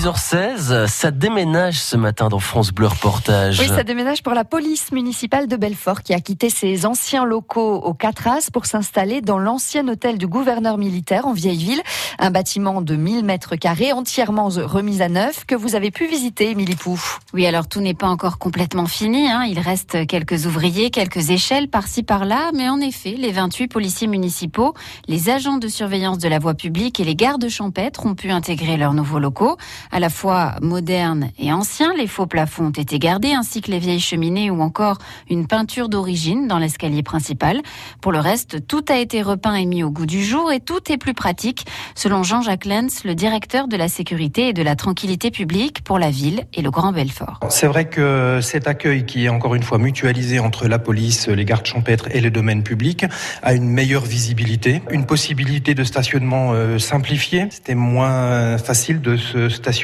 6h16, ça déménage ce matin dans France Bleu Reportage. Oui, ça déménage pour la police municipale de Belfort qui a quitté ses anciens locaux au Catras pour s'installer dans l'ancien hôtel du gouverneur militaire en vieille ville. Un bâtiment de 1000 mètres carrés entièrement remis à neuf que vous avez pu visiter, Émilie Pouf. Oui, alors tout n'est pas encore complètement fini. Hein. Il reste quelques ouvriers, quelques échelles par-ci par-là. Mais en effet, les 28 policiers municipaux, les agents de surveillance de la voie publique et les gardes champêtres ont pu intégrer leurs nouveaux locaux à la fois modernes et anciens. Les faux plafonds ont été gardés, ainsi que les vieilles cheminées ou encore une peinture d'origine dans l'escalier principal. Pour le reste, tout a été repeint et mis au goût du jour et tout est plus pratique, selon Jean-Jacques Lenz, le directeur de la sécurité et de la tranquillité publique pour la ville et le Grand Belfort. C'est vrai que cet accueil qui est encore une fois mutualisé entre la police, les gardes champêtres et les domaines publics a une meilleure visibilité, une possibilité de stationnement euh, simplifié. C'était moins facile de se stationner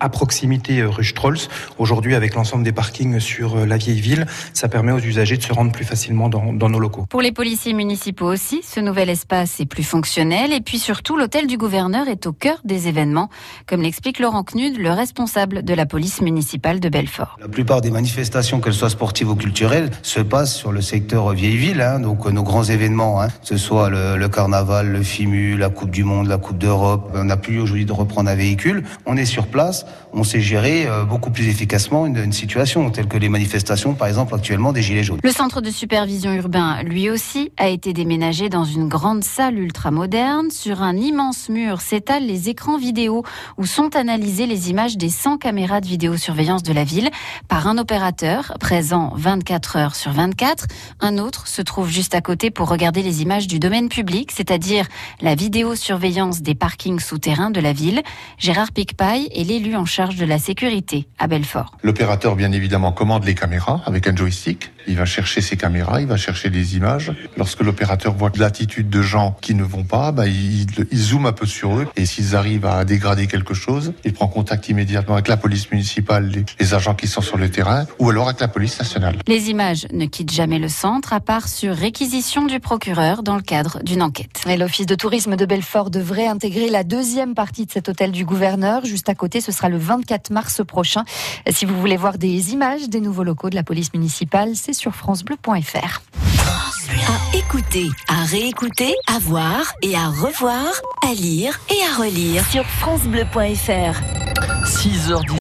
à proximité euh, rue Strolls. Aujourd'hui, avec l'ensemble des parkings sur euh, la vieille ville, ça permet aux usagers de se rendre plus facilement dans, dans nos locaux. Pour les policiers municipaux aussi, ce nouvel espace est plus fonctionnel et puis surtout, l'hôtel du gouverneur est au cœur des événements, comme l'explique Laurent Knud, le responsable de la police municipale de Belfort. La plupart des manifestations, qu'elles soient sportives ou culturelles, se passent sur le secteur vieille ville, hein, donc nos grands événements, hein, que ce soit le, le carnaval, le FIMU, la Coupe du Monde, la Coupe d'Europe. On n'a plus aujourd'hui de reprendre un véhicule. On est sur place, on sait gérer euh, beaucoup plus efficacement une, situation telle que les manifestations, par exemple actuellement des Gilets jaunes. Le centre de supervision urbain, lui aussi, a été déménagé dans une grande salle ultra moderne. Sur un immense mur s'étalent les écrans vidéo où sont analysées les images des 100 caméras de vidéosurveillance de la ville par un opérateur présent 24 heures sur 24. Un autre se trouve juste à côté pour regarder les images du domaine public, c'est-à-dire la vidéosurveillance des parkings souterrains de la ville. Gérard Picpaille est l'élu en charge de la sécurité à Belfort. L'opérateur, bien évidemment, commande les caméras avec un joystick. Il va chercher ses caméras, il va chercher des images. Lorsque l'opérateur voit l'attitude de gens qui ne vont pas, bah, il, il, zoome un peu sur eux. Et s'ils arrivent à dégrader quelque chose, il prend contact immédiatement avec la police municipale, les, les agents qui sont sur le terrain, ou alors avec la police nationale. Les images ne quittent jamais le centre, à part sur réquisition du procureur dans le cadre d'une enquête. Et l'Office de tourisme de Belfort devrait intégrer la deuxième partie de cet hôtel du gouverneur. Juste à côté, ce sera le 24 mars prochain. Si vous voulez voir des images des nouveaux locaux de la police municipale, c'est sur francebleu.fr. À écouter, à réécouter, à voir et à revoir, à lire et à relire sur francebleu.fr. 6h10.